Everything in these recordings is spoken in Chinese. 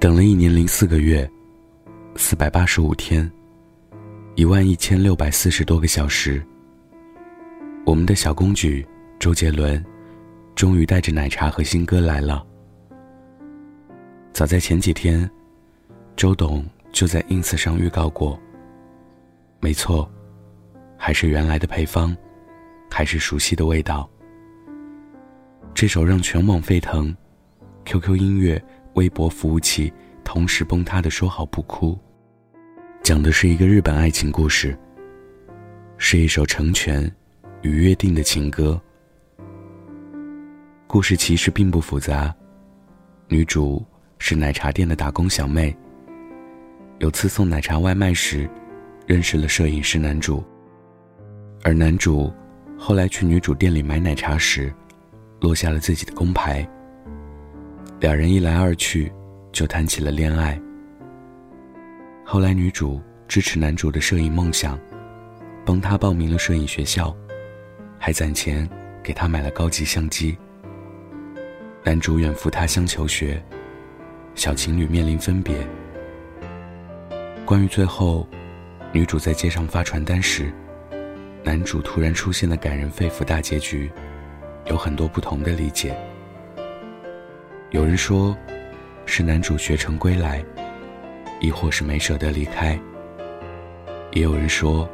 等了一年零四个月，四百八十五天，一万一千六百四十多个小时。我们的小公举周杰伦，终于带着奶茶和新歌来了。早在前几天，周董就在 ins 上预告过。没错，还是原来的配方，还是熟悉的味道。这首让全网沸腾，QQ 音乐。微博服务器同时崩塌的《说好不哭》，讲的是一个日本爱情故事，是一首成全与约定的情歌。故事其实并不复杂，女主是奶茶店的打工小妹。有次送奶茶外卖时，认识了摄影师男主，而男主后来去女主店里买奶茶时，落下了自己的工牌。两人一来二去，就谈起了恋爱。后来女主支持男主的摄影梦想，帮他报名了摄影学校，还攒钱给他买了高级相机。男主远赴他乡求学，小情侣面临分别。关于最后，女主在街上发传单时，男主突然出现的感人肺腑大结局，有很多不同的理解。有人说，是男主学成归来，亦或是没舍得离开。也有人说，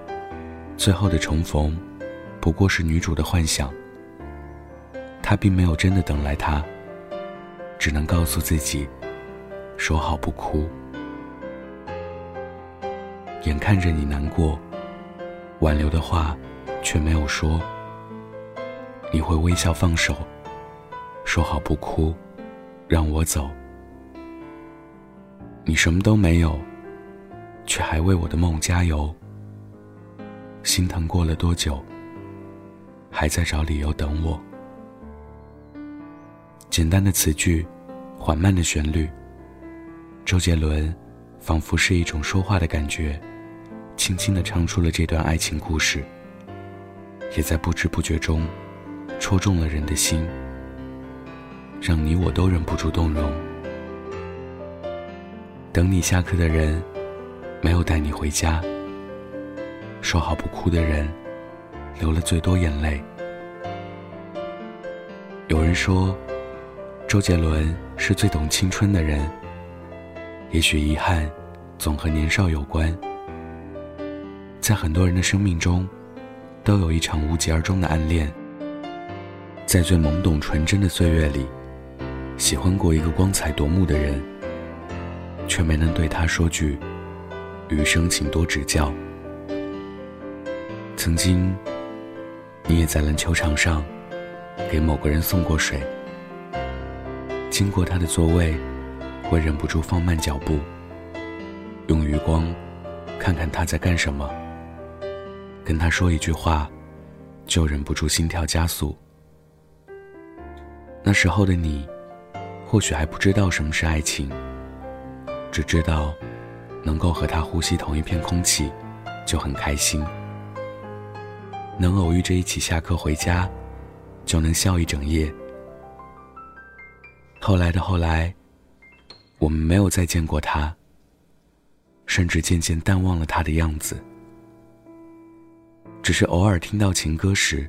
最后的重逢，不过是女主的幻想。他并没有真的等来他，只能告诉自己，说好不哭。眼看着你难过，挽留的话却没有说，你会微笑放手，说好不哭。让我走，你什么都没有，却还为我的梦加油。心疼过了多久，还在找理由等我？简单的词句，缓慢的旋律，周杰伦仿佛是一种说话的感觉，轻轻的唱出了这段爱情故事，也在不知不觉中戳中了人的心。让你我都忍不住动容。等你下课的人，没有带你回家。说好不哭的人，流了最多眼泪。有人说，周杰伦是最懂青春的人。也许遗憾，总和年少有关。在很多人的生命中，都有一场无疾而终的暗恋。在最懵懂纯真的岁月里。喜欢过一个光彩夺目的人，却没能对他说句“余生请多指教”。曾经，你也在篮球场上给某个人送过水，经过他的座位，会忍不住放慢脚步，用余光看看他在干什么，跟他说一句话，就忍不住心跳加速。那时候的你。或许还不知道什么是爱情，只知道能够和他呼吸同一片空气就很开心，能偶遇着一起下课回家，就能笑一整夜。后来的后来，我们没有再见过他，甚至渐渐淡忘了他的样子，只是偶尔听到情歌时，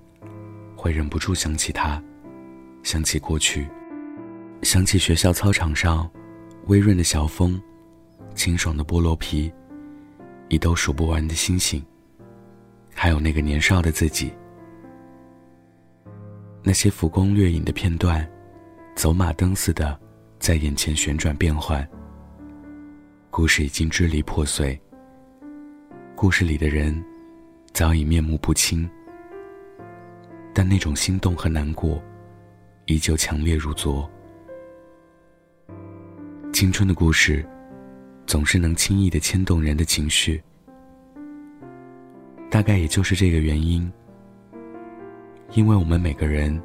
会忍不住想起他，想起过去。想起学校操场上，微润的小风，清爽的菠萝皮，一兜数不完的星星，还有那个年少的自己。那些浮光掠影的片段，走马灯似的在眼前旋转变换。故事已经支离破碎，故事里的人早已面目不清，但那种心动和难过，依旧强烈如昨。青春的故事，总是能轻易的牵动人的情绪。大概也就是这个原因，因为我们每个人，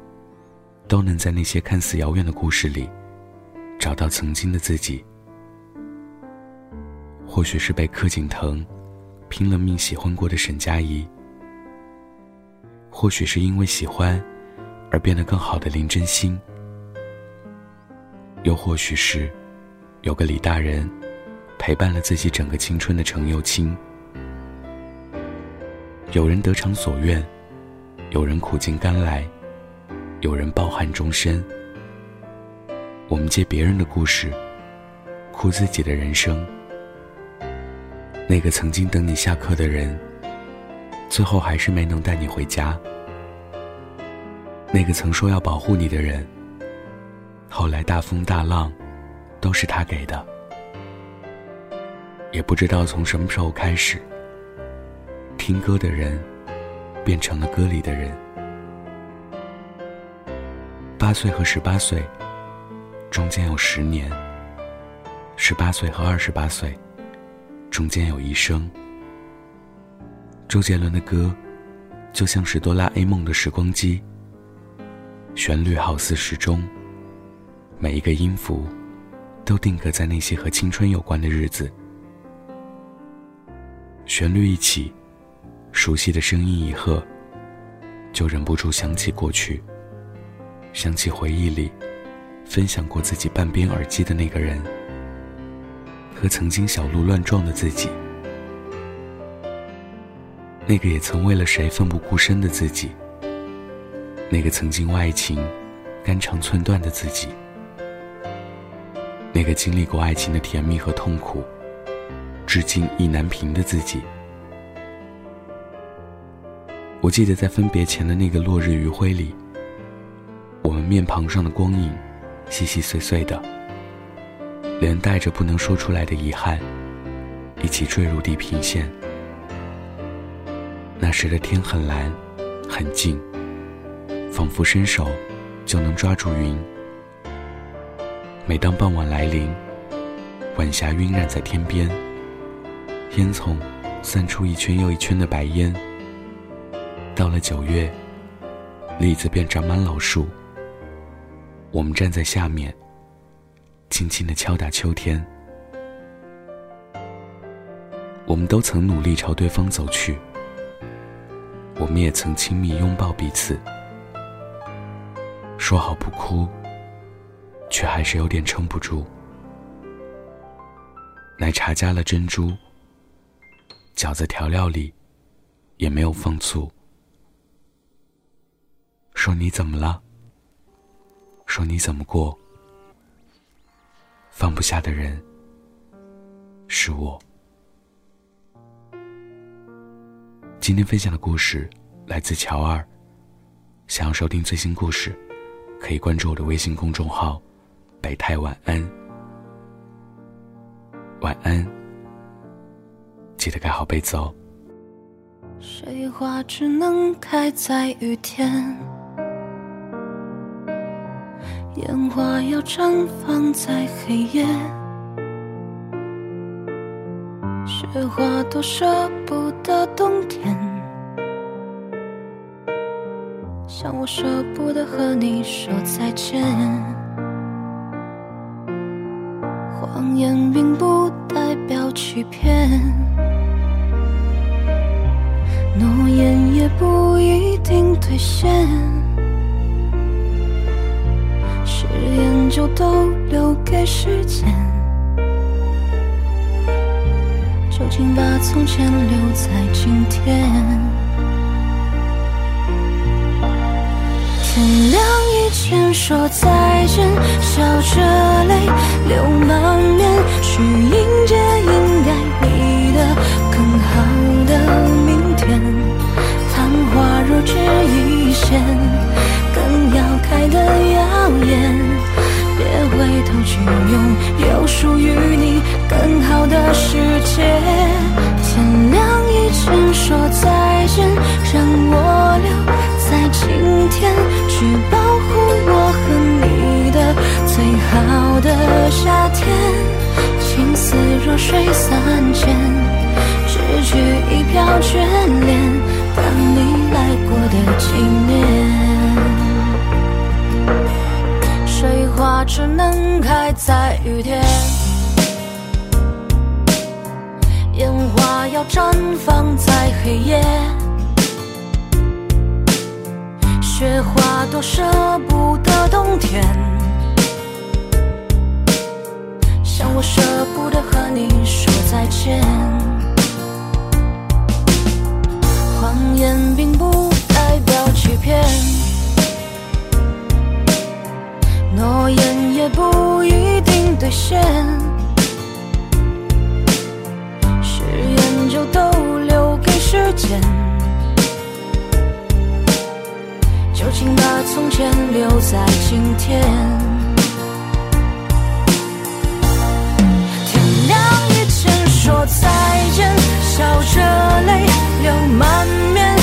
都能在那些看似遥远的故事里，找到曾经的自己。或许是被柯景腾拼了命喜欢过的沈佳宜，或许是因为喜欢而变得更好的林真心，又或许是。有个李大人，陪伴了自己整个青春的程又青。有人得偿所愿，有人苦尽甘来，有人抱憾终身。我们借别人的故事，哭自己的人生。那个曾经等你下课的人，最后还是没能带你回家。那个曾说要保护你的人，后来大风大浪，都是他给的。也不知道从什么时候开始，听歌的人，变成了歌里的人。八岁和十八岁，中间有十年；十八岁和二十八岁。中间有一生。周杰伦的歌，就像是哆啦 A 梦的时光机，旋律好似时钟，每一个音符，都定格在那些和青春有关的日子。旋律一起，熟悉的声音一和，就忍不住想起过去，想起回忆里，分享过自己半边耳机的那个人。和曾经小鹿乱撞的自己，那个也曾为了谁奋不顾身的自己，那个曾经为爱情肝肠寸断的自己，那个经历过爱情的甜蜜和痛苦，至今意难平的自己。我记得在分别前的那个落日余晖里，我们面庞上的光影，细细碎碎的。连带着不能说出来的遗憾，一起坠入地平线。那时的天很蓝，很静，仿佛伸手就能抓住云。每当傍晚来临，晚霞晕染在天边，烟囱散出一圈又一圈的白烟。到了九月，栗子便长满老树，我们站在下面。轻轻的敲打秋天，我们都曾努力朝对方走去，我们也曾亲密拥抱彼此，说好不哭，却还是有点撑不住。奶茶加了珍珠，饺子调料里也没有放醋。说你怎么了？说你怎么过？放不下的人是我。今天分享的故事来自乔二。想要收听最新故事，可以关注我的微信公众号“北太晚安”。晚安，记得盖好被子哦。水花只能开在雨天。烟花要绽放在黑夜，雪花多舍不得冬天，像我舍不得和你说再见。谎言并不代表欺骗，诺言也不一定兑现。誓言就都留给时间，究竟把从前留在今天。天亮前说再见，笑着泪流满面，去迎接应该你的更好的明天。昙花若只一现，更要开得耀眼。别回头去拥有属于你飘眷恋，当你来过的纪念。水花只能开在雨天，烟花要绽放在黑夜，雪花多舍不得冬天，像我舍不得和。你说再见。言并不代表欺骗，诺言也不一定兑现。誓言就都留给时间，就请把从前留在今天。说再见笑着泪流满面